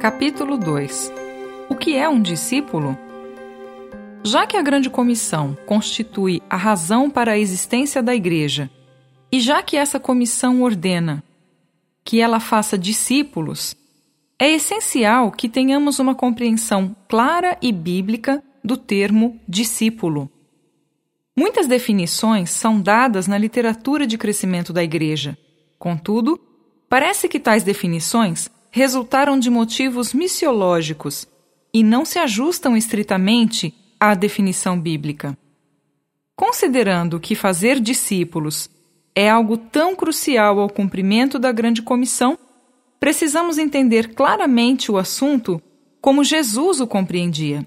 Capítulo 2 O que é um discípulo? Já que a Grande Comissão constitui a razão para a existência da Igreja, e já que essa comissão ordena que ela faça discípulos, é essencial que tenhamos uma compreensão clara e bíblica do termo discípulo. Muitas definições são dadas na literatura de crescimento da Igreja. Contudo, parece que tais definições resultaram de motivos missiológicos e não se ajustam estritamente à definição bíblica. Considerando que fazer discípulos é algo tão crucial ao cumprimento da grande comissão, precisamos entender claramente o assunto como Jesus o compreendia.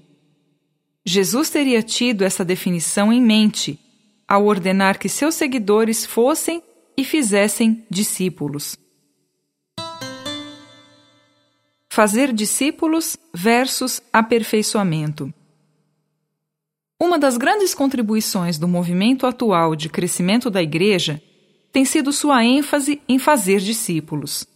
Jesus teria tido essa definição em mente ao ordenar que seus seguidores fossem e fizessem discípulos. Fazer discípulos versus aperfeiçoamento. Uma das grandes contribuições do movimento atual de crescimento da Igreja tem sido sua ênfase em fazer discípulos.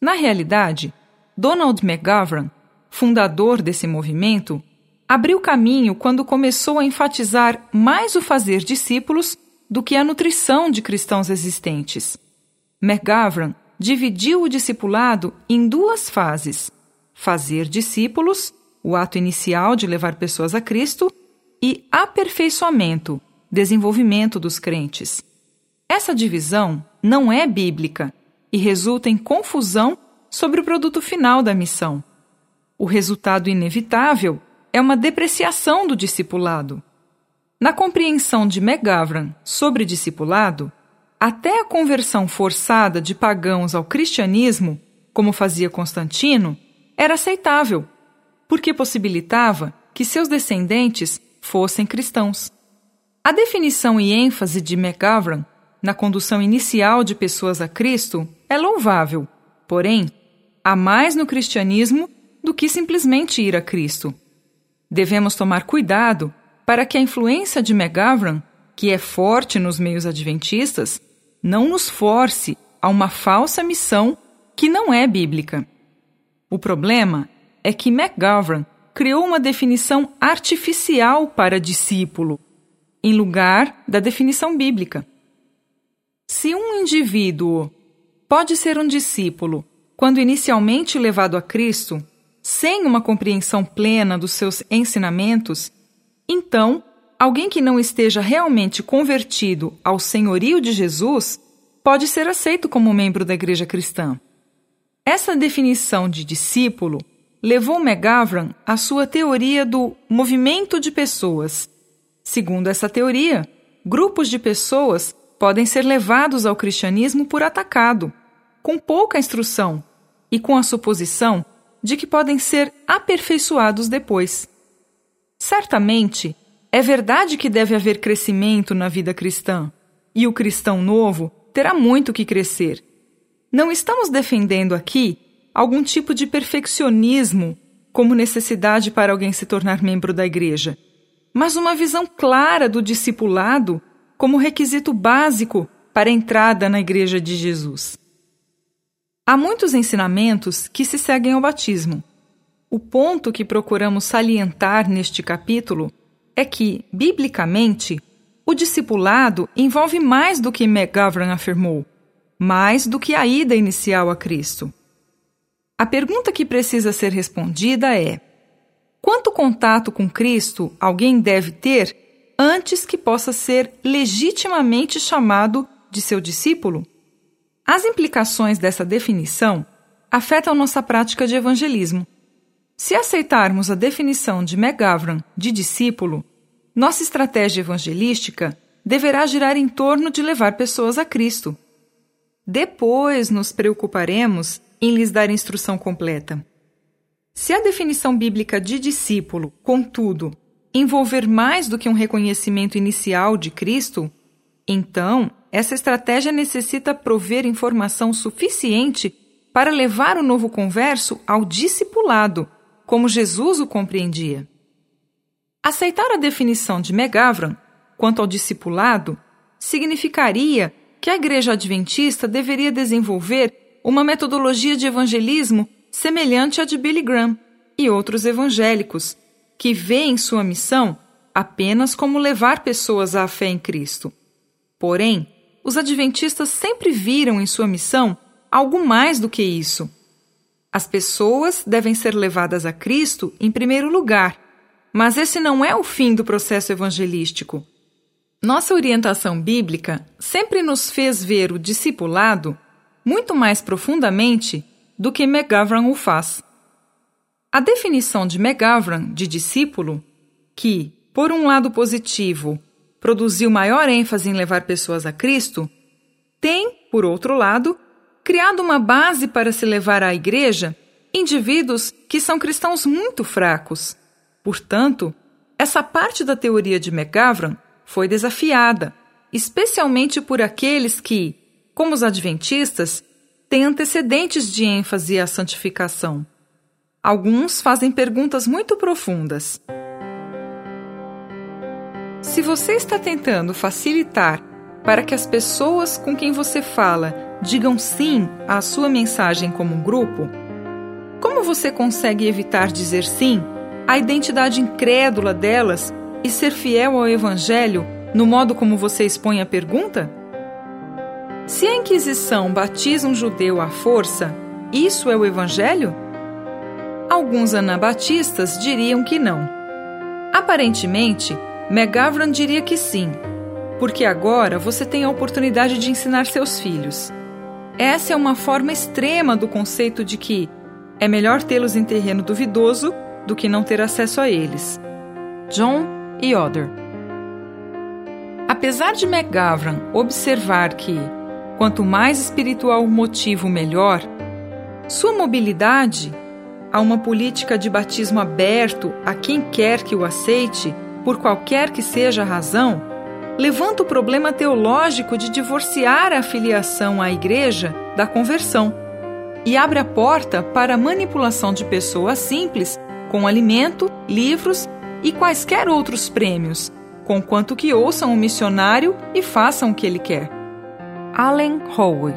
Na realidade, Donald McGovern, fundador desse movimento, abriu caminho quando começou a enfatizar mais o fazer discípulos do que a nutrição de cristãos existentes. McGovern dividiu o discipulado em duas fases fazer discípulos, o ato inicial de levar pessoas a Cristo, e aperfeiçoamento, desenvolvimento dos crentes. Essa divisão não é bíblica e resulta em confusão sobre o produto final da missão. O resultado inevitável é uma depreciação do discipulado. Na compreensão de McGavran sobre discipulado, até a conversão forçada de pagãos ao cristianismo, como fazia Constantino, era aceitável, porque possibilitava que seus descendentes fossem cristãos. A definição e ênfase de McGovern na condução inicial de pessoas a Cristo é louvável, porém, há mais no cristianismo do que simplesmente ir a Cristo. Devemos tomar cuidado para que a influência de McGovern, que é forte nos meios adventistas, não nos force a uma falsa missão que não é bíblica. O problema é que McGovern criou uma definição artificial para discípulo, em lugar da definição bíblica. Se um indivíduo pode ser um discípulo quando inicialmente levado a Cristo, sem uma compreensão plena dos seus ensinamentos, então alguém que não esteja realmente convertido ao senhorio de Jesus pode ser aceito como membro da igreja cristã. Essa definição de discípulo levou McGavran à sua teoria do movimento de pessoas. Segundo essa teoria, grupos de pessoas podem ser levados ao cristianismo por atacado, com pouca instrução e com a suposição de que podem ser aperfeiçoados depois. Certamente, é verdade que deve haver crescimento na vida cristã, e o cristão novo terá muito que crescer não estamos defendendo aqui algum tipo de perfeccionismo como necessidade para alguém se tornar membro da igreja, mas uma visão clara do discipulado como requisito básico para a entrada na igreja de Jesus. Há muitos ensinamentos que se seguem ao batismo. O ponto que procuramos salientar neste capítulo é que, biblicamente, o discipulado envolve mais do que McGovern afirmou mais do que a ida inicial a Cristo. A pergunta que precisa ser respondida é: quanto contato com Cristo alguém deve ter antes que possa ser legitimamente chamado de seu discípulo? As implicações dessa definição afetam nossa prática de evangelismo. Se aceitarmos a definição de McGavran de discípulo, nossa estratégia evangelística deverá girar em torno de levar pessoas a Cristo depois nos preocuparemos em lhes dar instrução completa. Se a definição bíblica de discípulo, contudo, envolver mais do que um reconhecimento inicial de Cristo, então essa estratégia necessita prover informação suficiente para levar o novo converso ao discipulado, como Jesus o compreendia. Aceitar a definição de Megavran quanto ao discipulado significaria que a Igreja Adventista deveria desenvolver uma metodologia de evangelismo semelhante à de Billy Graham e outros evangélicos, que veem sua missão apenas como levar pessoas à fé em Cristo. Porém, os adventistas sempre viram em sua missão algo mais do que isso. As pessoas devem ser levadas a Cristo em primeiro lugar, mas esse não é o fim do processo evangelístico. Nossa orientação bíblica sempre nos fez ver o discipulado muito mais profundamente do que McGovern o faz. A definição de McGovern de discípulo, que, por um lado positivo, produziu maior ênfase em levar pessoas a Cristo, tem, por outro lado, criado uma base para se levar à igreja indivíduos que são cristãos muito fracos. Portanto, essa parte da teoria de McGavran foi desafiada, especialmente por aqueles que, como os adventistas, têm antecedentes de ênfase à santificação. Alguns fazem perguntas muito profundas. Se você está tentando facilitar para que as pessoas com quem você fala digam sim à sua mensagem como um grupo, como você consegue evitar dizer sim à identidade incrédula delas e ser fiel ao Evangelho no modo como você expõe a pergunta? Se a Inquisição batiza um judeu à força, isso é o Evangelho? Alguns anabatistas diriam que não. Aparentemente, McGavran diria que sim, porque agora você tem a oportunidade de ensinar seus filhos. Essa é uma forma extrema do conceito de que é melhor tê-los em terreno duvidoso do que não ter acesso a eles. John e Oder. Apesar de McGavran observar que, quanto mais espiritual o motivo, melhor, sua mobilidade a uma política de batismo aberto a quem quer que o aceite por qualquer que seja a razão, levanta o problema teológico de divorciar a filiação à igreja da conversão e abre a porta para a manipulação de pessoas simples com alimento, livros e quaisquer outros prêmios, conquanto que ouçam o missionário e façam o que ele quer. Allen Howe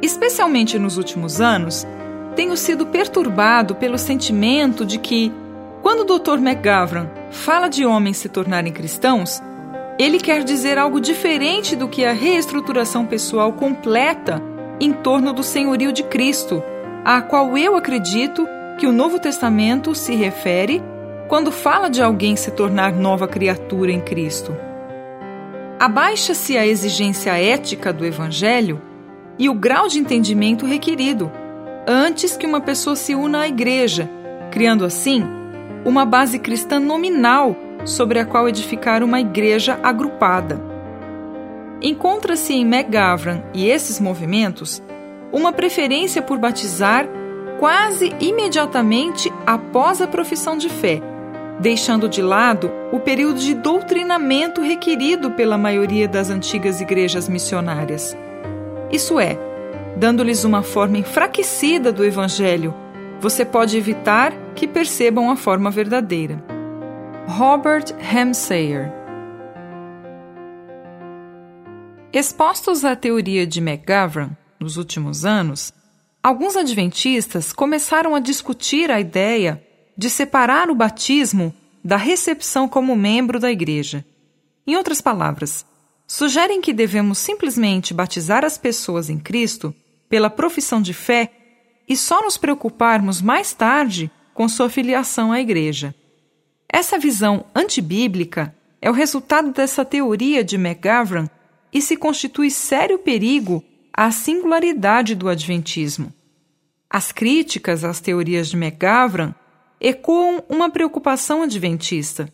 Especialmente nos últimos anos, tenho sido perturbado pelo sentimento de que quando o Dr. McGavran fala de homens se tornarem cristãos, ele quer dizer algo diferente do que a reestruturação pessoal completa em torno do senhorio de Cristo, a qual eu acredito que o Novo Testamento se refere quando fala de alguém se tornar nova criatura em Cristo. Abaixa-se a exigência ética do Evangelho e o grau de entendimento requerido antes que uma pessoa se una à igreja, criando assim uma base cristã nominal sobre a qual edificar uma igreja agrupada. Encontra-se em McGavran e esses movimentos uma preferência por batizar quase imediatamente após a profissão de fé, deixando de lado o período de doutrinamento requerido pela maioria das antigas igrejas missionárias. Isso é, dando-lhes uma forma enfraquecida do Evangelho você pode evitar que percebam a forma verdadeira. Robert Hemsayer Expostos à teoria de McGavran nos últimos anos, alguns adventistas começaram a discutir a ideia de separar o batismo da recepção como membro da igreja. Em outras palavras, sugerem que devemos simplesmente batizar as pessoas em Cristo pela profissão de fé e só nos preocuparmos mais tarde com sua filiação à Igreja. Essa visão antibíblica é o resultado dessa teoria de McGavran e se constitui sério perigo à singularidade do Adventismo. As críticas às teorias de McGavran ecoam uma preocupação adventista.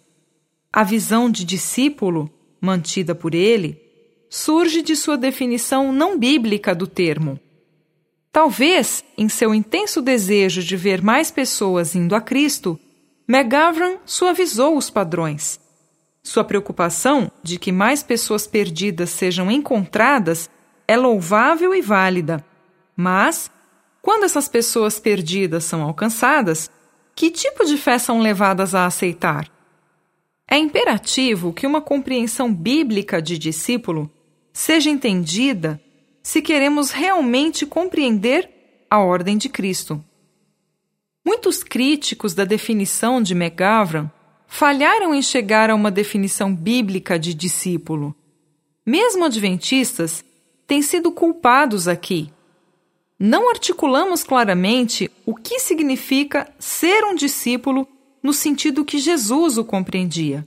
A visão de discípulo, mantida por ele, surge de sua definição não bíblica do termo, Talvez, em seu intenso desejo de ver mais pessoas indo a Cristo, McGavran suavizou os padrões. Sua preocupação de que mais pessoas perdidas sejam encontradas é louvável e válida. Mas, quando essas pessoas perdidas são alcançadas, que tipo de fé são levadas a aceitar? É imperativo que uma compreensão bíblica de discípulo seja entendida se queremos realmente compreender a ordem de Cristo. Muitos críticos da definição de McGavran falharam em chegar a uma definição bíblica de discípulo. Mesmo adventistas têm sido culpados aqui. Não articulamos claramente o que significa ser um discípulo no sentido que Jesus o compreendia.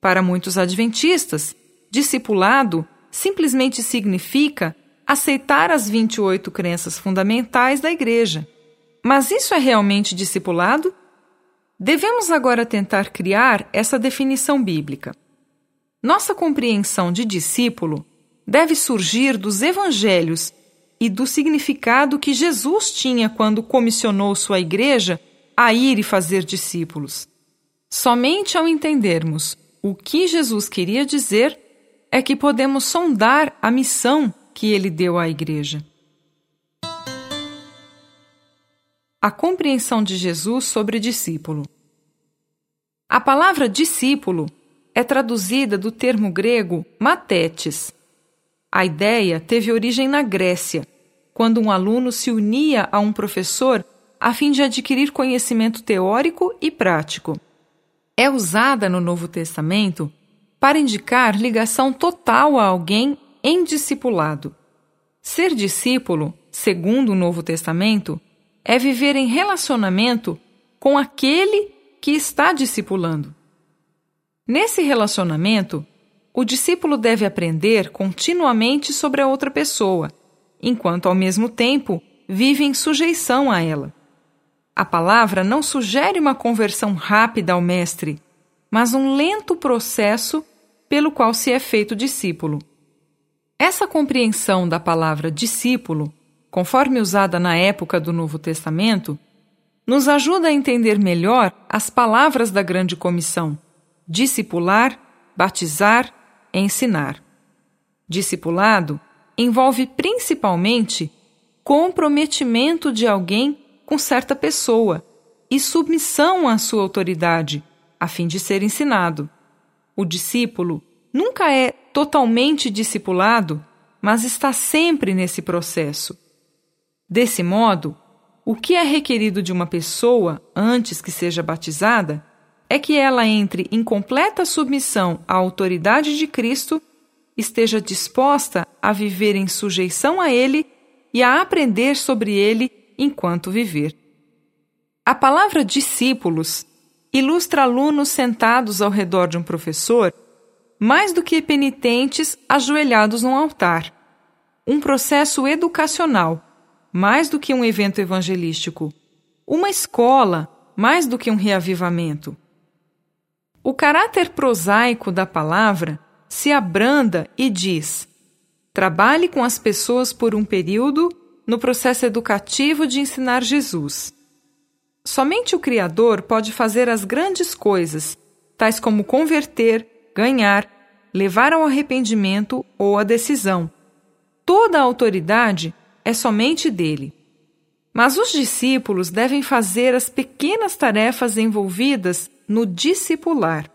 Para muitos adventistas, discipulado simplesmente significa aceitar as 28 crenças fundamentais da Igreja. Mas isso é realmente discipulado? Devemos agora tentar criar essa definição bíblica. Nossa compreensão de discípulo deve surgir dos evangelhos e do significado que Jesus tinha quando comissionou sua igreja a ir e fazer discípulos. Somente ao entendermos o que Jesus queria dizer é que podemos sondar a missão que ele deu à igreja. A compreensão de Jesus sobre discípulo. A palavra discípulo é traduzida do termo grego matetes. A ideia teve origem na Grécia, quando um aluno se unia a um professor a fim de adquirir conhecimento teórico e prático. É usada no Novo Testamento para indicar ligação total a alguém em discipulado. Ser discípulo, segundo o Novo Testamento, é viver em relacionamento com aquele que está discipulando. Nesse relacionamento, o discípulo deve aprender continuamente sobre a outra pessoa, enquanto ao mesmo tempo vive em sujeição a ela. A palavra não sugere uma conversão rápida ao Mestre, mas um lento processo pelo qual se é feito discípulo. Essa compreensão da palavra discípulo, conforme usada na época do Novo Testamento, nos ajuda a entender melhor as palavras da grande comissão discipular, batizar, ensinar. Discipulado envolve principalmente comprometimento de alguém com certa pessoa e submissão à sua autoridade, a fim de ser ensinado. O discípulo nunca é totalmente discipulado, mas está sempre nesse processo. Desse modo, o que é requerido de uma pessoa antes que seja batizada é que ela entre em completa submissão à autoridade de Cristo, esteja disposta a viver em sujeição a Ele e a aprender sobre Ele enquanto viver. A palavra discípulos ilustra alunos sentados ao redor de um professor, mais do que penitentes ajoelhados num altar. Um processo educacional, mais do que um evento evangelístico. Uma escola, mais do que um reavivamento. O caráter prosaico da palavra se abranda e diz: trabalhe com as pessoas por um período no processo educativo de ensinar Jesus. Somente o Criador pode fazer as grandes coisas, tais como converter, ganhar, levar ao arrependimento ou à decisão. Toda a autoridade é somente dele. Mas os discípulos devem fazer as pequenas tarefas envolvidas no discipular.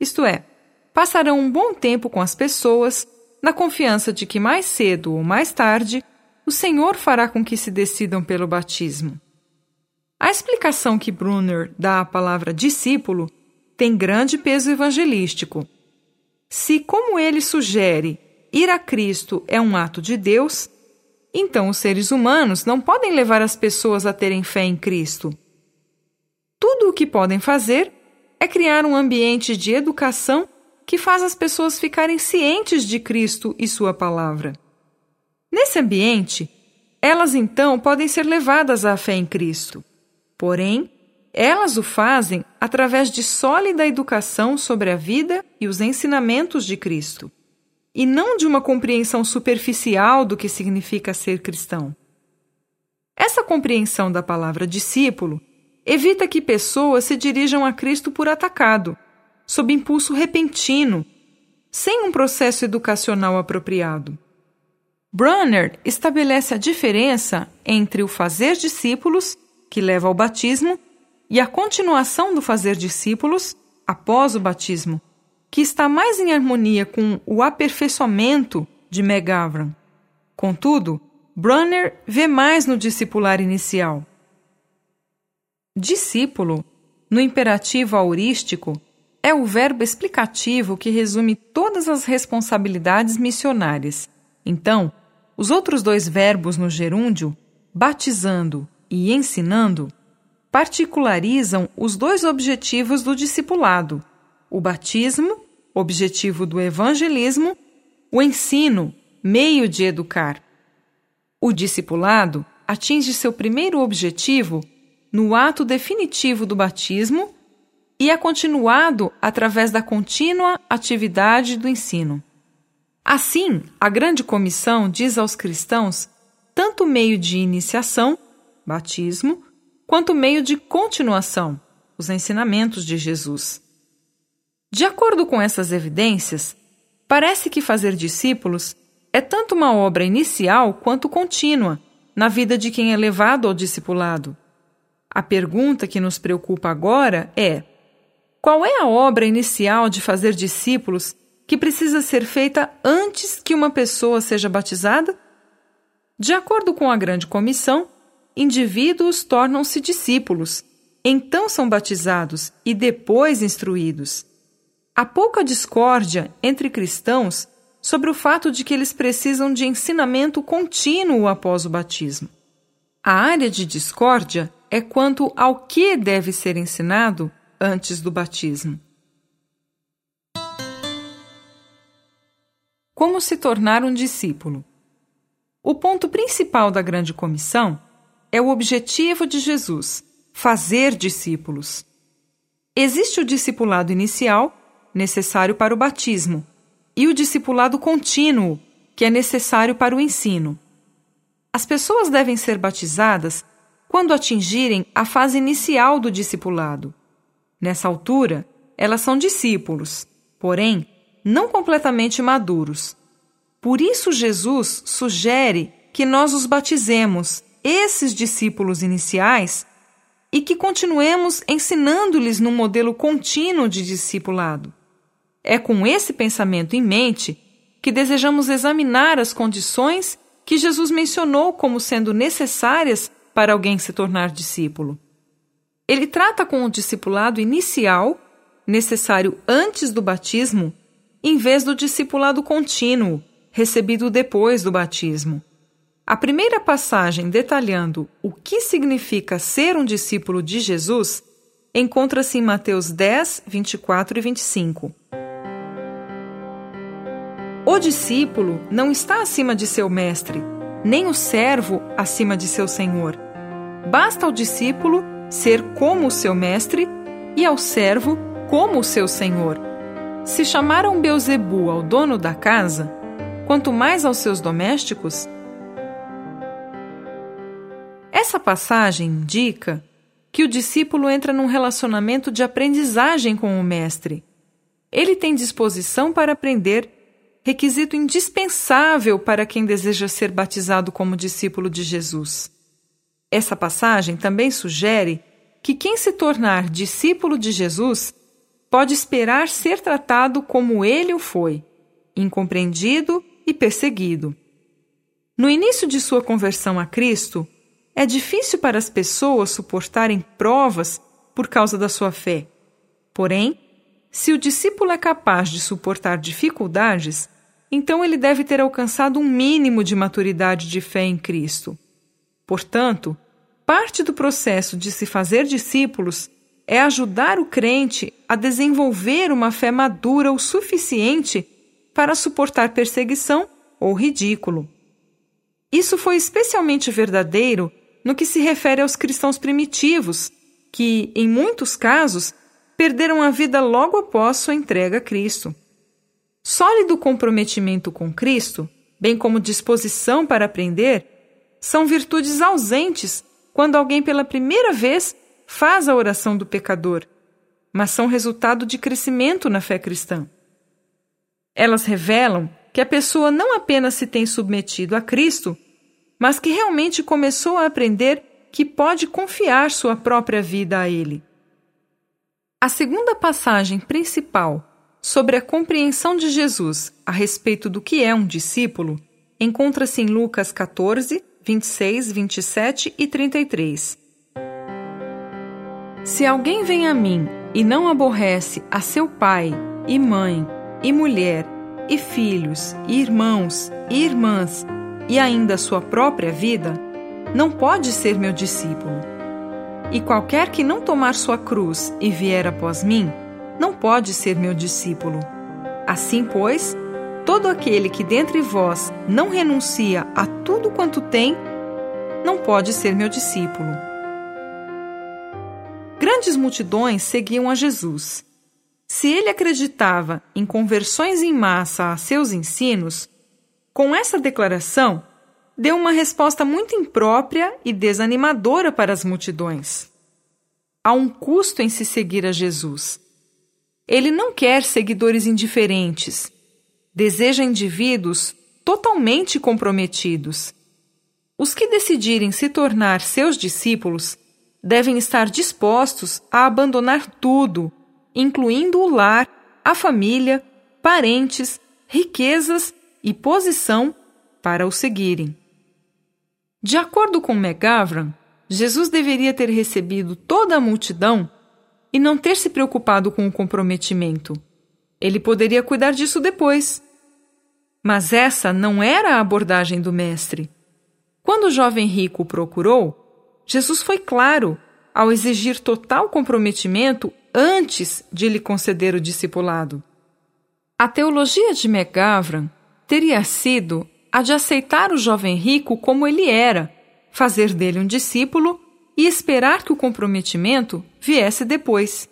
Isto é, passarão um bom tempo com as pessoas, na confiança de que mais cedo ou mais tarde o Senhor fará com que se decidam pelo batismo. A explicação que Brunner dá à palavra discípulo tem grande peso evangelístico. Se, como ele sugere, ir a Cristo é um ato de Deus, então os seres humanos não podem levar as pessoas a terem fé em Cristo. Tudo o que podem fazer é criar um ambiente de educação que faz as pessoas ficarem cientes de Cristo e Sua palavra. Nesse ambiente, elas então podem ser levadas à fé em Cristo. Porém, elas o fazem através de sólida educação sobre a vida e os ensinamentos de Cristo, e não de uma compreensão superficial do que significa ser cristão. Essa compreensão da palavra discípulo evita que pessoas se dirijam a Cristo por atacado, sob impulso repentino, sem um processo educacional apropriado. Brunner estabelece a diferença entre o fazer discípulos, que leva ao batismo, e a continuação do fazer discípulos após o batismo, que está mais em harmonia com o aperfeiçoamento de McGavran. Contudo, Brunner vê mais no discipular inicial. Discípulo, no imperativo aurístico, é o verbo explicativo que resume todas as responsabilidades missionárias. Então, os outros dois verbos no gerúndio, batizando e ensinando, particularizam os dois objetivos do discipulado: o batismo, objetivo do evangelismo, o ensino, meio de educar. O discipulado atinge seu primeiro objetivo no ato definitivo do batismo e é continuado através da contínua atividade do ensino. Assim, a Grande Comissão diz aos cristãos tanto meio de iniciação, batismo, quanto meio de continuação, os ensinamentos de Jesus. De acordo com essas evidências, parece que fazer discípulos é tanto uma obra inicial quanto contínua na vida de quem é levado ao discipulado. A pergunta que nos preocupa agora é: qual é a obra inicial de fazer discípulos que precisa ser feita antes que uma pessoa seja batizada? De acordo com a Grande Comissão, indivíduos tornam-se discípulos, então são batizados e depois instruídos. Há pouca discórdia entre cristãos sobre o fato de que eles precisam de ensinamento contínuo após o batismo. A área de discórdia é quanto ao que deve ser ensinado antes do batismo. Como se tornar um discípulo? O ponto principal da Grande Comissão é o objetivo de Jesus, fazer discípulos. Existe o discipulado inicial, necessário para o batismo, e o discipulado contínuo, que é necessário para o ensino. As pessoas devem ser batizadas quando atingirem a fase inicial do discipulado. Nessa altura, elas são discípulos, porém, não completamente maduros. Por isso, Jesus sugere que nós os batizemos, esses discípulos iniciais, e que continuemos ensinando-lhes num modelo contínuo de discipulado. É com esse pensamento em mente que desejamos examinar as condições que Jesus mencionou como sendo necessárias para alguém se tornar discípulo. Ele trata com o discipulado inicial, necessário antes do batismo, em vez do discipulado contínuo, recebido depois do batismo. A primeira passagem detalhando o que significa ser um discípulo de Jesus encontra-se em Mateus 10, 24 e 25. O discípulo não está acima de seu mestre, nem o servo acima de seu senhor. Basta ao discípulo ser como o seu mestre e ao servo como o seu senhor. Se chamaram Beuzebu ao dono da casa, quanto mais aos seus domésticos. Essa passagem indica que o discípulo entra num relacionamento de aprendizagem com o mestre. Ele tem disposição para aprender requisito indispensável para quem deseja ser batizado como discípulo de Jesus. Essa passagem também sugere que quem se tornar discípulo de Jesus pode esperar ser tratado como ele o foi, incompreendido e perseguido. No início de sua conversão a Cristo, é difícil para as pessoas suportarem provas por causa da sua fé. Porém, se o discípulo é capaz de suportar dificuldades, então ele deve ter alcançado um mínimo de maturidade de fé em Cristo. Portanto, parte do processo de se fazer discípulos é ajudar o crente a desenvolver uma fé madura o suficiente para suportar perseguição ou ridículo. Isso foi especialmente verdadeiro no que se refere aos cristãos primitivos, que, em muitos casos, perderam a vida logo após sua entrega a Cristo. Sólido comprometimento com Cristo, bem como disposição para aprender, são virtudes ausentes quando alguém pela primeira vez faz a oração do pecador, mas são resultado de crescimento na fé cristã. Elas revelam que a pessoa não apenas se tem submetido a Cristo, mas que realmente começou a aprender que pode confiar sua própria vida a Ele. A segunda passagem principal sobre a compreensão de Jesus a respeito do que é um discípulo encontra-se em Lucas 14, 26, 27 e 33. Se alguém vem a mim e não aborrece a seu pai, e mãe, e mulher, e filhos, e irmãos, e irmãs, e ainda sua própria vida, não pode ser meu discípulo. E qualquer que não tomar sua cruz e vier após mim, não pode ser meu discípulo. Assim, pois, todo aquele que dentre vós não renuncia a tudo quanto tem, não pode ser meu discípulo. Grandes multidões seguiam a Jesus. Se ele acreditava em conversões em massa a seus ensinos, com essa declaração, deu uma resposta muito imprópria e desanimadora para as multidões. Há um custo em se seguir a Jesus. Ele não quer seguidores indiferentes, deseja indivíduos totalmente comprometidos. Os que decidirem se tornar seus discípulos devem estar dispostos a abandonar tudo, incluindo o lar, a família, parentes, riquezas e posição para o seguirem. De acordo com McGavran, Jesus deveria ter recebido toda a multidão e não ter se preocupado com o comprometimento. Ele poderia cuidar disso depois. Mas essa não era a abordagem do Mestre. Quando o jovem rico o procurou, Jesus foi claro ao exigir total comprometimento antes de lhe conceder o discipulado. A teologia de McGavran teria sido a de aceitar o jovem rico como ele era, fazer dele um discípulo e esperar que o comprometimento viesse depois.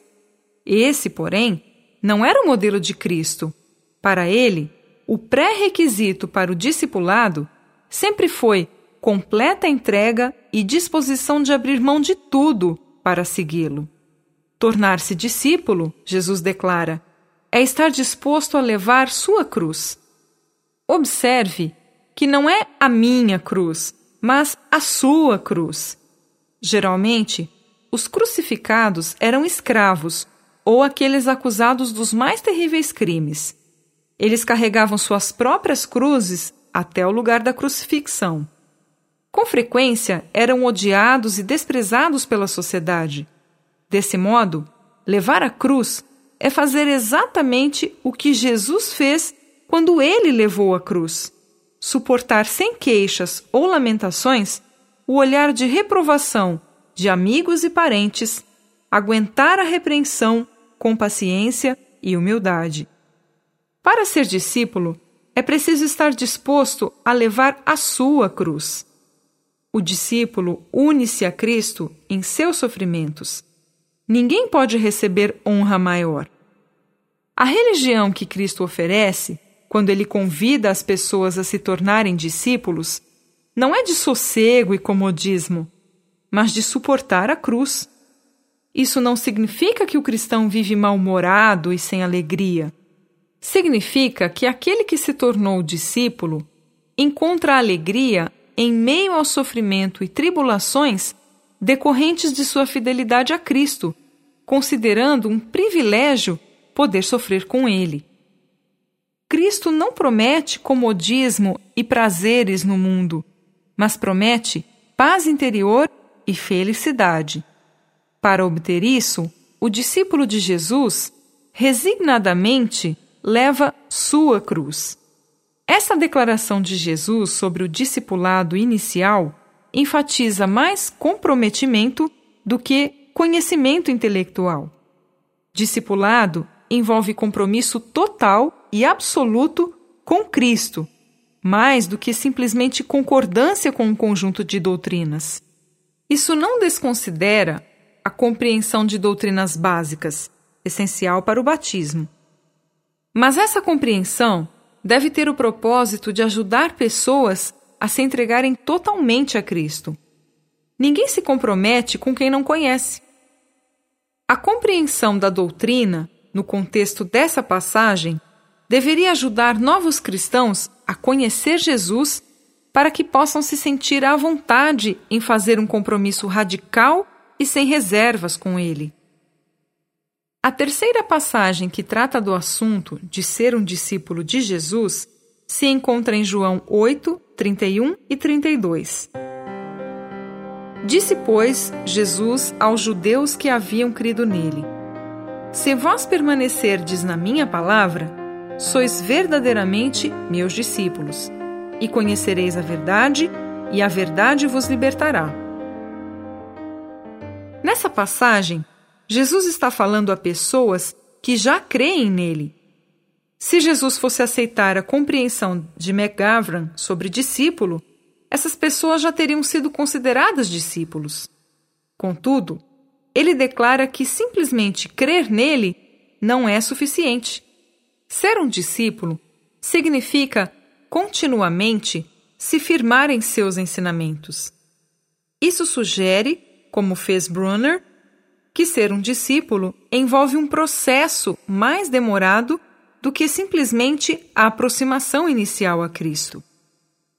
Esse, porém, não era o modelo de Cristo. Para ele, o pré-requisito para o discipulado sempre foi completa entrega e disposição de abrir mão de tudo para segui-lo. Tornar-se discípulo, Jesus declara, é estar disposto a levar sua cruz. Observe que não é a minha cruz, mas a sua cruz. Geralmente, os crucificados eram escravos ou aqueles acusados dos mais terríveis crimes. Eles carregavam suas próprias cruzes até o lugar da crucifixão. Com frequência, eram odiados e desprezados pela sociedade. Desse modo, levar a cruz é fazer exatamente o que Jesus fez quando ele levou a cruz suportar sem queixas ou lamentações o olhar de reprovação de amigos e parentes, aguentar a repreensão com paciência e humildade. Para ser discípulo, é preciso estar disposto a levar a sua cruz. O discípulo une-se a Cristo em seus sofrimentos. Ninguém pode receber honra maior. A religião que Cristo oferece quando ele convida as pessoas a se tornarem discípulos, não é de sossego e comodismo, mas de suportar a cruz. Isso não significa que o cristão vive mal-humorado e sem alegria. Significa que aquele que se tornou discípulo encontra alegria em meio ao sofrimento e tribulações decorrentes de sua fidelidade a Cristo, considerando um privilégio poder sofrer com ele. Cristo não promete comodismo e prazeres no mundo, mas promete paz interior e felicidade. Para obter isso, o discípulo de Jesus resignadamente leva sua cruz. Essa declaração de Jesus sobre o discipulado inicial enfatiza mais comprometimento do que conhecimento intelectual. Discipulado envolve compromisso total e absoluto com Cristo, mais do que simplesmente concordância com um conjunto de doutrinas. Isso não desconsidera a compreensão de doutrinas básicas, essencial para o batismo. Mas essa compreensão deve ter o propósito de ajudar pessoas a se entregarem totalmente a Cristo. Ninguém se compromete com quem não conhece. A compreensão da doutrina, no contexto dessa passagem, deveria ajudar novos cristãos a conhecer Jesus para que possam se sentir à vontade em fazer um compromisso radical e sem reservas com ele. A terceira passagem que trata do assunto de ser um discípulo de Jesus se encontra em João 8, 31 e 32. Disse, pois, Jesus aos judeus que haviam crido nele: Se vós permanecerdes na minha palavra, sois verdadeiramente meus discípulos, e conhecereis a verdade, e a verdade vos libertará. Nessa passagem, Jesus está falando a pessoas que já creem nele. Se Jesus fosse aceitar a compreensão de McGavran sobre discípulo, essas pessoas já teriam sido consideradas discípulos. Contudo, ele declara que simplesmente crer nele não é suficiente. Ser um discípulo significa continuamente se firmar em seus ensinamentos. Isso sugere, como fez Brunner, que ser um discípulo envolve um processo mais demorado do que simplesmente a aproximação inicial a Cristo.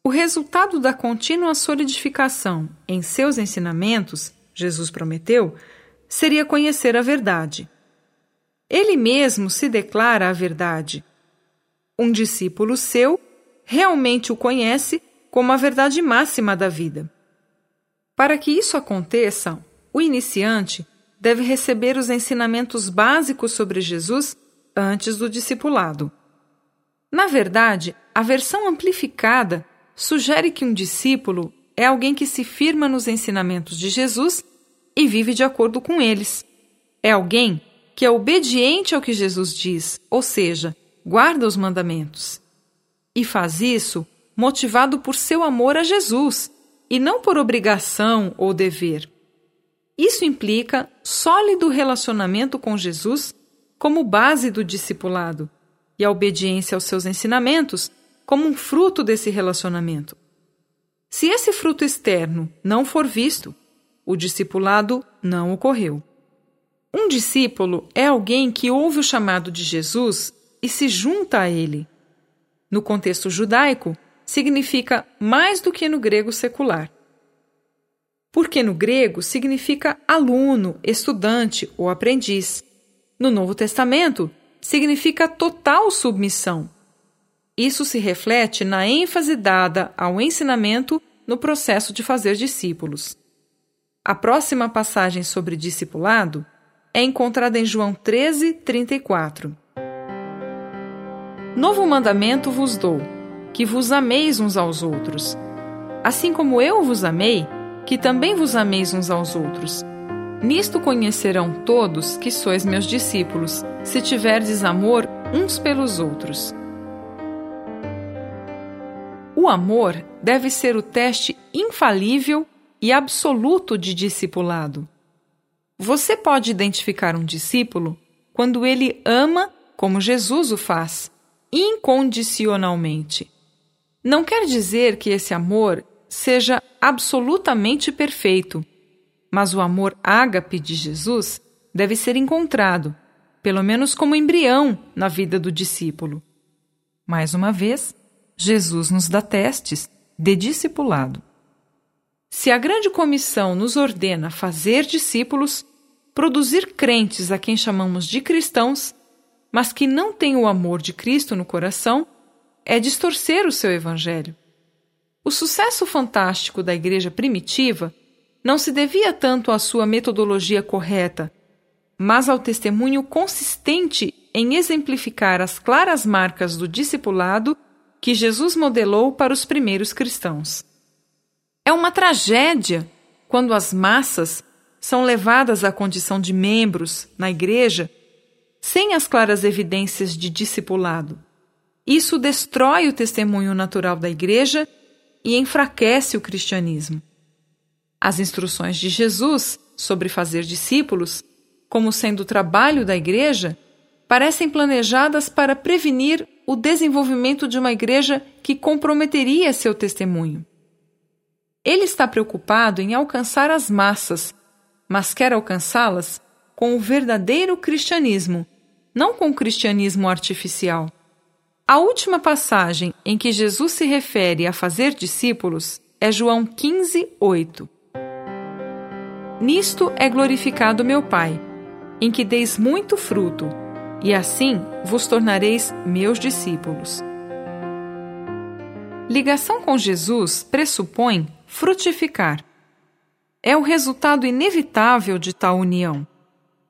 O resultado da contínua solidificação em seus ensinamentos, Jesus prometeu, seria conhecer a verdade. Ele mesmo se declara a verdade. Um discípulo seu realmente o conhece como a verdade máxima da vida. Para que isso aconteça, o iniciante deve receber os ensinamentos básicos sobre Jesus antes do discipulado. Na verdade, a versão amplificada sugere que um discípulo é alguém que se firma nos ensinamentos de Jesus e vive de acordo com eles. É alguém que é obediente ao que Jesus diz, ou seja, guarda os mandamentos. E faz isso motivado por seu amor a Jesus e não por obrigação ou dever. Isso implica sólido relacionamento com Jesus como base do discipulado e a obediência aos seus ensinamentos como um fruto desse relacionamento. Se esse fruto externo não for visto, o discipulado não ocorreu. Um discípulo é alguém que ouve o chamado de Jesus e se junta a ele. No contexto judaico, significa mais do que no grego secular. Porque no grego significa aluno, estudante ou aprendiz. No Novo Testamento, significa total submissão isso se reflete na ênfase dada ao ensinamento no processo de fazer discípulos. A próxima passagem sobre discipulado é encontrada em João 13, 34. Novo mandamento vos dou, que vos ameis uns aos outros. Assim como eu vos amei, que também vos ameis uns aos outros. Nisto conhecerão todos que sois meus discípulos, se tiverdes amor uns pelos outros. O amor deve ser o teste infalível e absoluto de discipulado. Você pode identificar um discípulo quando ele ama como Jesus o faz, incondicionalmente. Não quer dizer que esse amor seja absolutamente perfeito, mas o amor ágape de Jesus deve ser encontrado, pelo menos como embrião, na vida do discípulo. Mais uma vez, Jesus nos dá testes de discipulado. Se a grande comissão nos ordena fazer discípulos, produzir crentes a quem chamamos de cristãos, mas que não têm o amor de Cristo no coração, é distorcer o seu evangelho. O sucesso fantástico da igreja primitiva não se devia tanto à sua metodologia correta, mas ao testemunho consistente em exemplificar as claras marcas do discipulado que Jesus modelou para os primeiros cristãos. É uma tragédia quando as massas são levadas à condição de membros na igreja sem as claras evidências de discipulado. Isso destrói o testemunho natural da igreja e enfraquece o cristianismo. As instruções de Jesus sobre fazer discípulos, como sendo o trabalho da igreja, parecem planejadas para prevenir o desenvolvimento de uma igreja que comprometeria seu testemunho. Ele está preocupado em alcançar as massas, mas quer alcançá-las com o verdadeiro cristianismo, não com o cristianismo artificial. A última passagem em que Jesus se refere a fazer discípulos é João 15, 8. Nisto é glorificado meu Pai, em que deis muito fruto e assim vos tornareis meus discípulos. Ligação com Jesus pressupõe frutificar. É o resultado inevitável de tal união.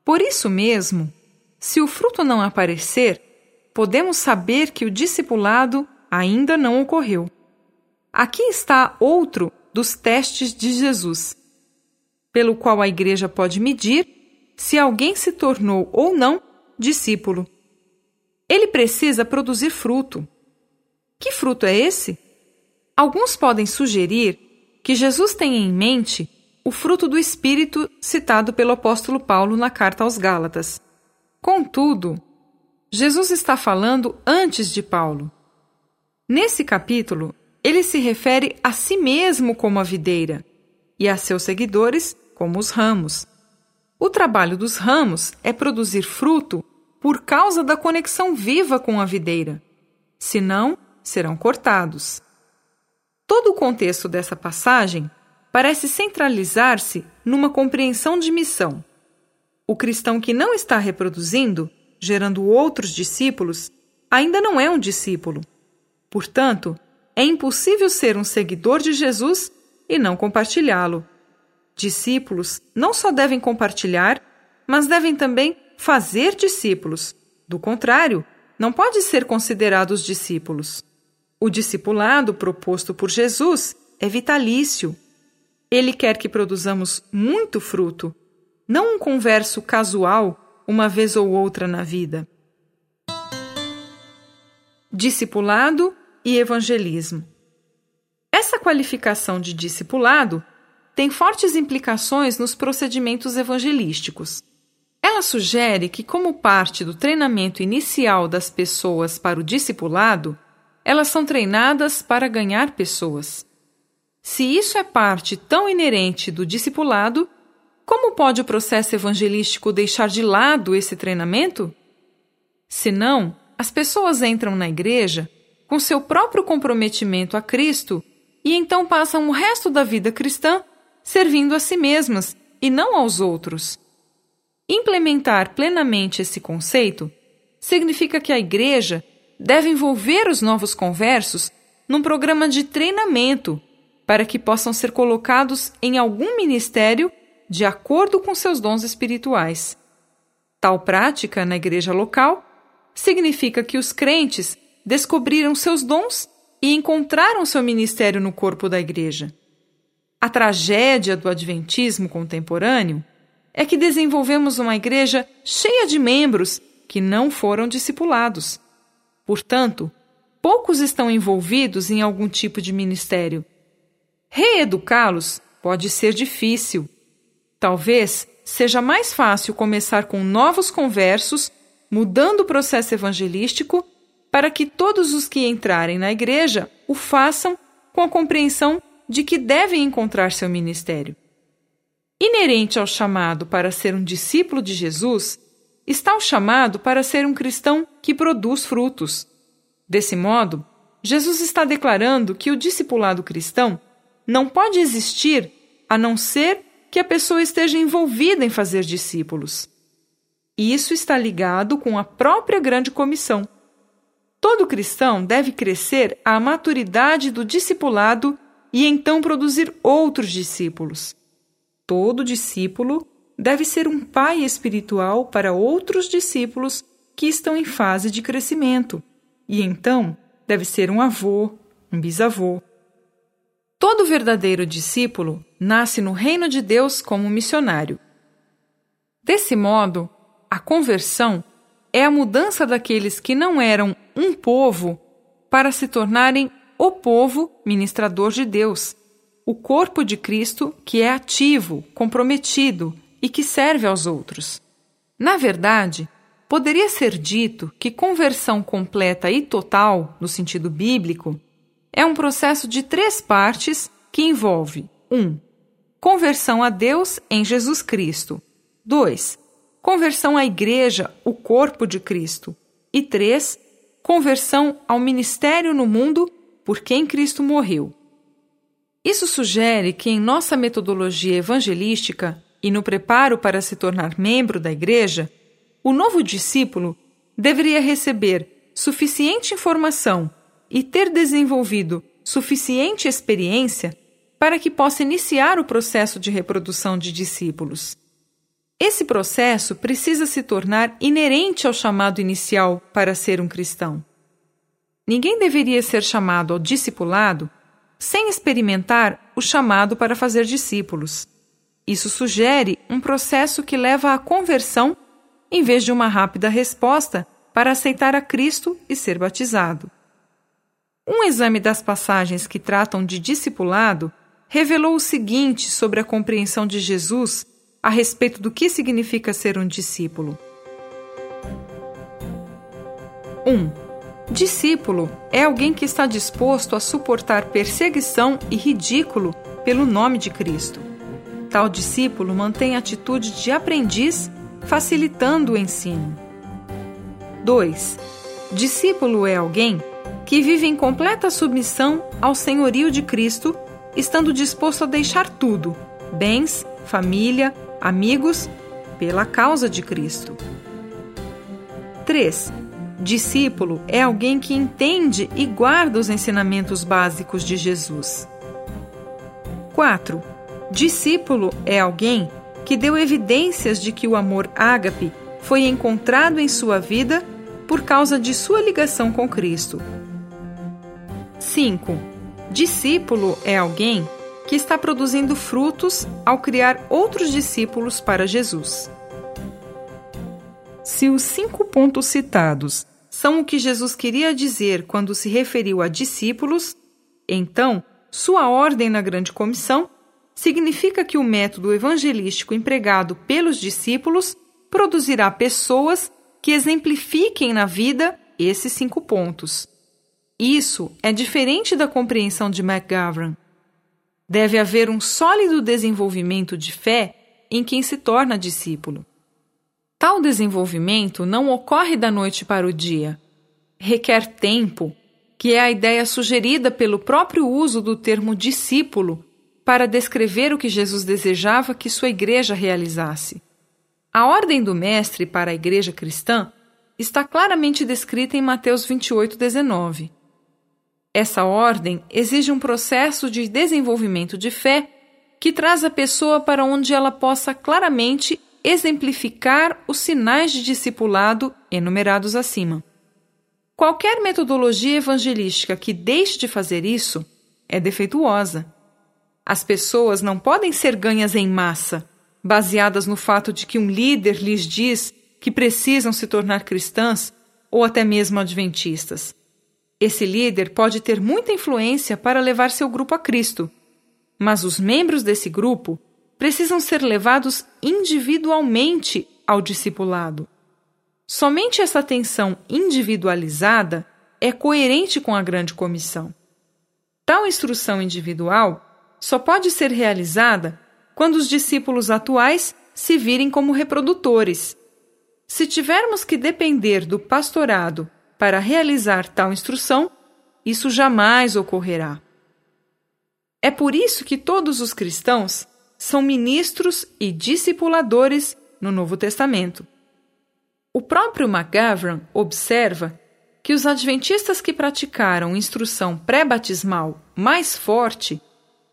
Por isso mesmo, se o fruto não aparecer, podemos saber que o discipulado ainda não ocorreu. Aqui está outro dos testes de Jesus, pelo qual a Igreja pode medir se alguém se tornou ou não discípulo. Ele precisa produzir fruto. Que fruto é esse? Alguns podem sugerir que Jesus tem em mente o fruto do Espírito citado pelo apóstolo Paulo na carta aos Gálatas. Contudo, Jesus está falando antes de Paulo. Nesse capítulo, ele se refere a si mesmo como a videira e a seus seguidores como os ramos. O trabalho dos ramos é produzir fruto por causa da conexão viva com a videira. Senão, serão cortados. Todo o contexto dessa passagem parece centralizar-se numa compreensão de missão. O cristão que não está reproduzindo, gerando outros discípulos, ainda não é um discípulo. Portanto, é impossível ser um seguidor de Jesus e não compartilhá-lo. Discípulos não só devem compartilhar, mas devem também fazer discípulos. Do contrário, não pode ser considerados discípulos. O discipulado proposto por Jesus é vitalício. Ele quer que produzamos muito fruto, não um converso casual, uma vez ou outra na vida. Discipulado e evangelismo. Essa qualificação de discipulado tem fortes implicações nos procedimentos evangelísticos. Ela sugere que, como parte do treinamento inicial das pessoas para o discipulado, elas são treinadas para ganhar pessoas. Se isso é parte tão inerente do discipulado, como pode o processo evangelístico deixar de lado esse treinamento? Se não, as pessoas entram na igreja com seu próprio comprometimento a Cristo e então passam o resto da vida cristã servindo a si mesmas e não aos outros. Implementar plenamente esse conceito significa que a Igreja deve envolver os novos conversos num programa de treinamento para que possam ser colocados em algum ministério de acordo com seus dons espirituais. Tal prática na igreja local significa que os crentes descobriram seus dons e encontraram seu ministério no corpo da Igreja. A tragédia do Adventismo contemporâneo é que desenvolvemos uma igreja cheia de membros que não foram discipulados. Portanto, poucos estão envolvidos em algum tipo de ministério. Reeducá-los pode ser difícil. Talvez seja mais fácil começar com novos conversos, mudando o processo evangelístico para que todos os que entrarem na igreja o façam com a compreensão de que devem encontrar seu ministério. Inerente ao chamado para ser um discípulo de Jesus está o chamado para ser um cristão que produz frutos. Desse modo, Jesus está declarando que o discipulado cristão não pode existir a não ser que a pessoa esteja envolvida em fazer discípulos. Isso está ligado com a própria grande comissão Todo cristão deve crescer à maturidade do discipulado e então produzir outros discípulos. Todo discípulo deve ser um pai espiritual para outros discípulos que estão em fase de crescimento, e então deve ser um avô, um bisavô. Todo verdadeiro discípulo nasce no reino de Deus como missionário. Desse modo, a conversão é a mudança daqueles que não eram um povo para se tornarem o povo ministrador de Deus, o corpo de Cristo que é ativo, comprometido e que serve aos outros. Na verdade, poderia ser dito que conversão completa e total, no sentido bíblico, é um processo de três partes que envolve 1. Um, conversão a Deus em Jesus Cristo. 2 conversão à Igreja, o corpo de Cristo. E três, conversão ao ministério no mundo por quem Cristo morreu. Isso sugere que, em nossa metodologia evangelística e no preparo para se tornar membro da Igreja, o novo discípulo deveria receber suficiente informação e ter desenvolvido suficiente experiência para que possa iniciar o processo de reprodução de discípulos. Esse processo precisa se tornar inerente ao chamado inicial para ser um cristão. Ninguém deveria ser chamado ao discipulado sem experimentar o chamado para fazer discípulos. Isso sugere um processo que leva à conversão em vez de uma rápida resposta para aceitar a Cristo e ser batizado. Um exame das passagens que tratam de discipulado revelou o seguinte sobre a compreensão de Jesus a respeito do que significa ser um discípulo. 1. Um, discípulo é alguém que está disposto a suportar perseguição e ridículo pelo nome de Cristo. Tal discípulo mantém atitude de aprendiz, facilitando o ensino. 2. Discípulo é alguém que vive em completa submissão ao senhorio de Cristo, estando disposto a deixar tudo bens, família, amigos pela causa de Cristo. 3. Discípulo é alguém que entende e guarda os ensinamentos básicos de Jesus. 4. Discípulo é alguém que deu evidências de que o amor ágape foi encontrado em sua vida por causa de sua ligação com Cristo. 5. Discípulo é alguém que está produzindo frutos ao criar outros discípulos para Jesus. Se os cinco pontos citados são o que Jesus queria dizer quando se referiu a discípulos, então sua ordem na Grande Comissão significa que o método evangelístico empregado pelos discípulos produzirá pessoas que exemplifiquem na vida esses cinco pontos. Isso é diferente da compreensão de McGovern. Deve haver um sólido desenvolvimento de fé em quem se torna discípulo. Tal desenvolvimento não ocorre da noite para o dia. Requer tempo, que é a ideia sugerida pelo próprio uso do termo discípulo para descrever o que Jesus desejava que sua igreja realizasse. A ordem do Mestre para a igreja cristã está claramente descrita em Mateus 28, 19. Essa ordem exige um processo de desenvolvimento de fé que traz a pessoa para onde ela possa claramente exemplificar os sinais de discipulado enumerados acima. Qualquer metodologia evangelística que deixe de fazer isso é defeituosa. As pessoas não podem ser ganhas em massa, baseadas no fato de que um líder lhes diz que precisam se tornar cristãs ou até mesmo adventistas. Esse líder pode ter muita influência para levar seu grupo a Cristo, mas os membros desse grupo precisam ser levados individualmente ao discipulado. Somente essa atenção individualizada é coerente com a grande comissão. Tal instrução individual só pode ser realizada quando os discípulos atuais se virem como reprodutores. Se tivermos que depender do pastorado para realizar tal instrução, isso jamais ocorrerá. É por isso que todos os cristãos são ministros e discipuladores no Novo Testamento. O próprio McGavran observa que os adventistas que praticaram instrução pré-batismal mais forte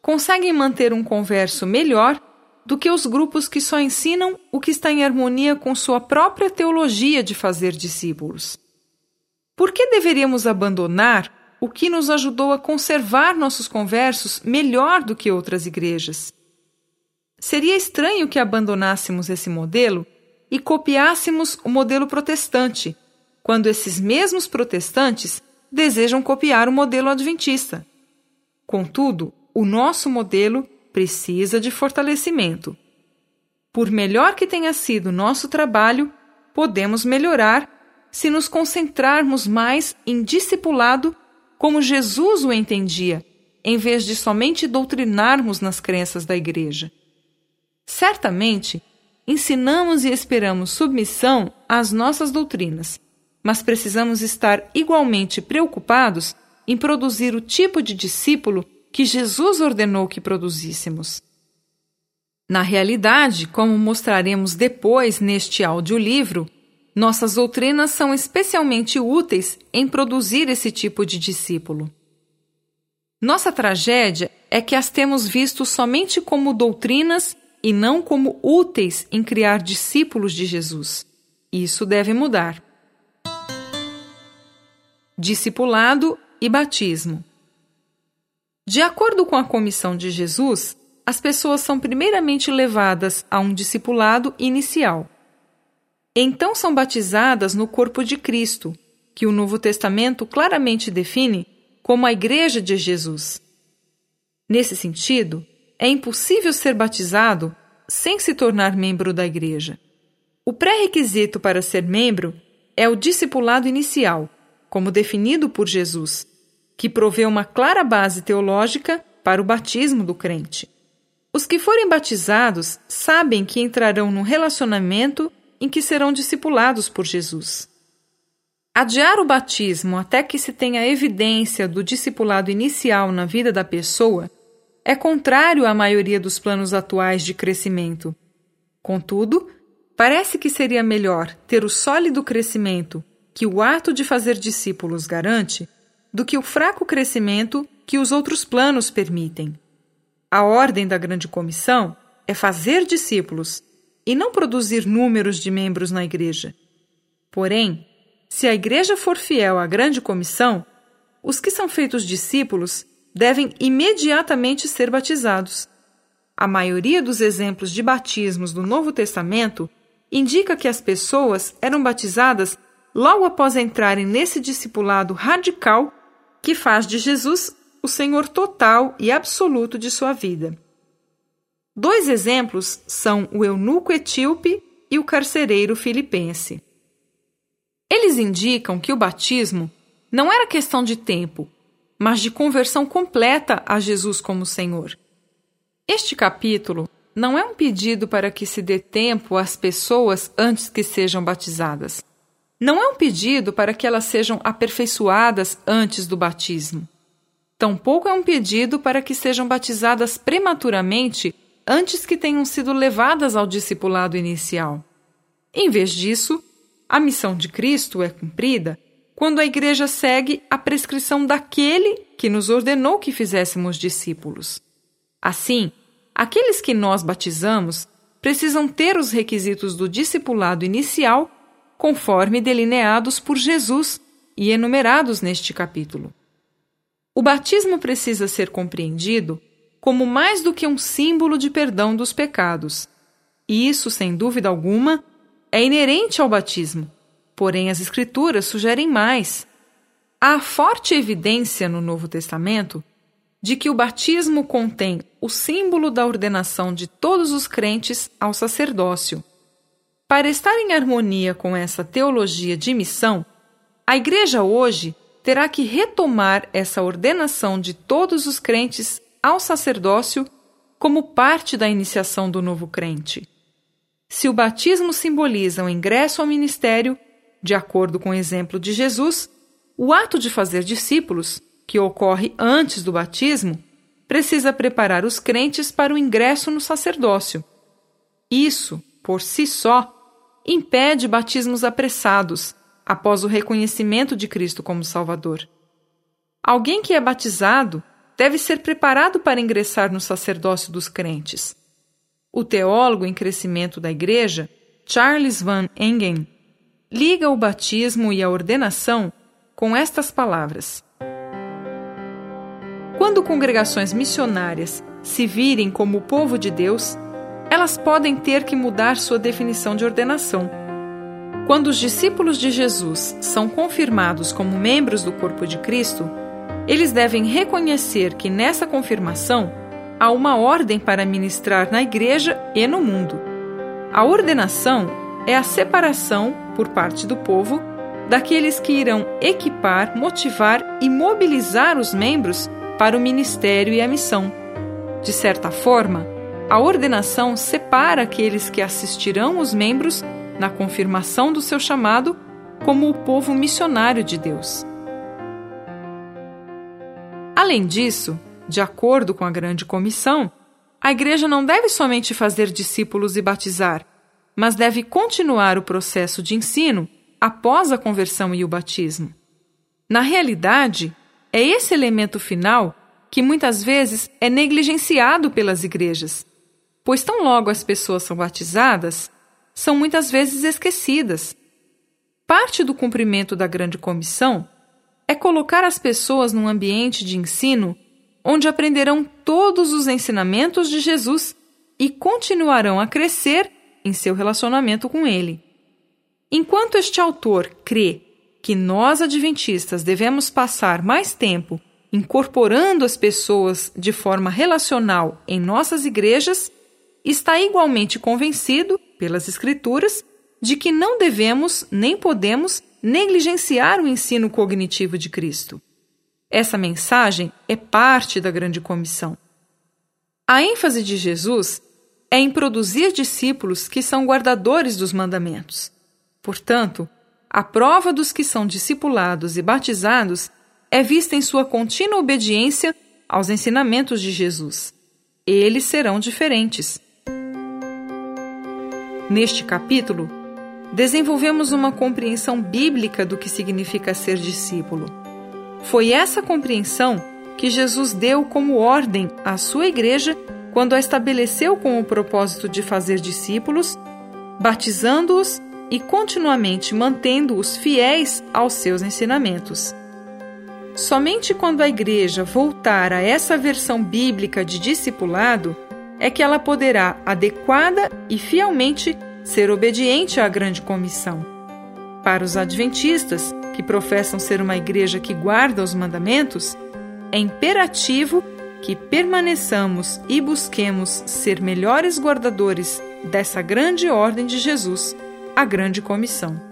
conseguem manter um converso melhor do que os grupos que só ensinam o que está em harmonia com sua própria teologia de fazer discípulos. Por que deveríamos abandonar o que nos ajudou a conservar nossos conversos melhor do que outras igrejas? Seria estranho que abandonássemos esse modelo e copiássemos o modelo protestante, quando esses mesmos protestantes desejam copiar o modelo adventista. Contudo, o nosso modelo precisa de fortalecimento. Por melhor que tenha sido nosso trabalho, podemos melhorar se nos concentrarmos mais em discipulado como Jesus o entendia, em vez de somente doutrinarmos nas crenças da Igreja. Certamente, ensinamos e esperamos submissão às nossas doutrinas, mas precisamos estar igualmente preocupados em produzir o tipo de discípulo que Jesus ordenou que produzíssemos. Na realidade, como mostraremos depois neste audiolivro, nossas doutrinas são especialmente úteis em produzir esse tipo de discípulo. Nossa tragédia é que as temos visto somente como doutrinas e não como úteis em criar discípulos de Jesus. Isso deve mudar. Discipulado e batismo. De acordo com a comissão de Jesus, as pessoas são primeiramente levadas a um discipulado inicial. Então são batizadas no corpo de Cristo, que o Novo Testamento claramente define como a Igreja de Jesus. Nesse sentido, é impossível ser batizado sem se tornar membro da Igreja. O pré-requisito para ser membro é o discipulado inicial, como definido por Jesus, que provê uma clara base teológica para o batismo do crente. Os que forem batizados sabem que entrarão num relacionamento em que serão discipulados por Jesus. Adiar o batismo até que se tenha evidência do discipulado inicial na vida da pessoa é contrário à maioria dos planos atuais de crescimento. Contudo, parece que seria melhor ter o sólido crescimento que o ato de fazer discípulos garante do que o fraco crescimento que os outros planos permitem. A ordem da grande comissão é fazer discípulos e não produzir números de membros na igreja. Porém, se a igreja for fiel à grande comissão, os que são feitos discípulos devem imediatamente ser batizados. A maioria dos exemplos de batismos do Novo Testamento indica que as pessoas eram batizadas logo após entrarem nesse discipulado radical que faz de Jesus o Senhor total e absoluto de sua vida. Dois exemplos são o eunuco etíope e o carcereiro filipense. Eles indicam que o batismo não era questão de tempo, mas de conversão completa a Jesus como Senhor. Este capítulo não é um pedido para que se dê tempo às pessoas antes que sejam batizadas. Não é um pedido para que elas sejam aperfeiçoadas antes do batismo. Tampouco é um pedido para que sejam batizadas prematuramente antes que tenham sido levadas ao discipulado inicial. Em vez disso, a missão de Cristo é cumprida quando a Igreja segue a prescrição daquele que nos ordenou que fizéssemos discípulos. Assim, aqueles que nós batizamos precisam ter os requisitos do discipulado inicial conforme delineados por Jesus e enumerados neste capítulo. O batismo precisa ser compreendido como mais do que um símbolo de perdão dos pecados. E isso, sem dúvida alguma, é inerente ao batismo. Porém, as Escrituras sugerem mais. Há forte evidência no Novo Testamento de que o batismo contém o símbolo da ordenação de todos os crentes ao sacerdócio. Para estar em harmonia com essa teologia de missão, a Igreja hoje terá que retomar essa ordenação de todos os crentes ao sacerdócio como parte da iniciação do novo crente. Se o batismo simboliza o ingresso ao ministério, de acordo com o exemplo de Jesus, o ato de fazer discípulos, que ocorre antes do batismo, precisa preparar os crentes para o ingresso no sacerdócio. Isso, por si só, impede batismos apressados, após o reconhecimento de Cristo como Salvador. Alguém que é batizado deve ser preparado para ingressar no sacerdócio dos crentes. O teólogo em crescimento da Igreja, Charles Van Engen, liga o batismo e a ordenação com estas palavras: Quando congregações missionárias se virem como o povo de Deus, elas podem ter que mudar sua definição de ordenação quando os discípulos de Jesus são confirmados como membros do corpo de Cristo, eles devem reconhecer que nessa confirmação há uma ordem para ministrar na igreja e no mundo. A ordenação é a separação, por parte do povo, daqueles que irão equipar, motivar e mobilizar os membros para o ministério e a missão. De certa forma, a ordenação separa aqueles que assistirão os membros na confirmação do seu chamado como o povo missionário de Deus. Além disso, de acordo com a Grande Comissão, a Igreja não deve somente fazer discípulos e batizar, mas deve continuar o processo de ensino após a conversão e o batismo. Na realidade, é esse elemento final que muitas vezes é negligenciado pelas igrejas, pois tão logo as pessoas são batizadas, são muitas vezes esquecidas. Parte do cumprimento da grande comissão é colocar as pessoas num ambiente de ensino onde aprenderão todos os ensinamentos de Jesus e continuarão a crescer em seu relacionamento com ele. Enquanto este autor crê que nós adventistas devemos passar mais tempo incorporando as pessoas de forma relacional em nossas igrejas, está igualmente convencido, pelas Escrituras, de que não devemos nem podemos negligenciar o ensino cognitivo de Cristo. Essa mensagem é parte da grande comissão. A ênfase de Jesus é em produzir discípulos que são guardadores dos mandamentos. Portanto, a prova dos que são discipulados e batizados é vista em sua contínua obediência aos ensinamentos de Jesus. Eles serão diferentes. Neste capítulo, desenvolvemos uma compreensão bíblica do que significa ser discípulo. Foi essa compreensão que Jesus deu como ordem à sua igreja quando a estabeleceu com o propósito de fazer discípulos, batizando-os e continuamente mantendo-os fiéis aos seus ensinamentos. Somente quando a igreja voltar a essa versão bíblica de discipulado é que ela poderá adequada e fielmente ser obediente à grande comissão. Para os adventistas, que professam ser uma igreja que guarda os mandamentos, é imperativo que permaneçamos e busquemos ser melhores guardadores dessa grande ordem de Jesus, a grande comissão.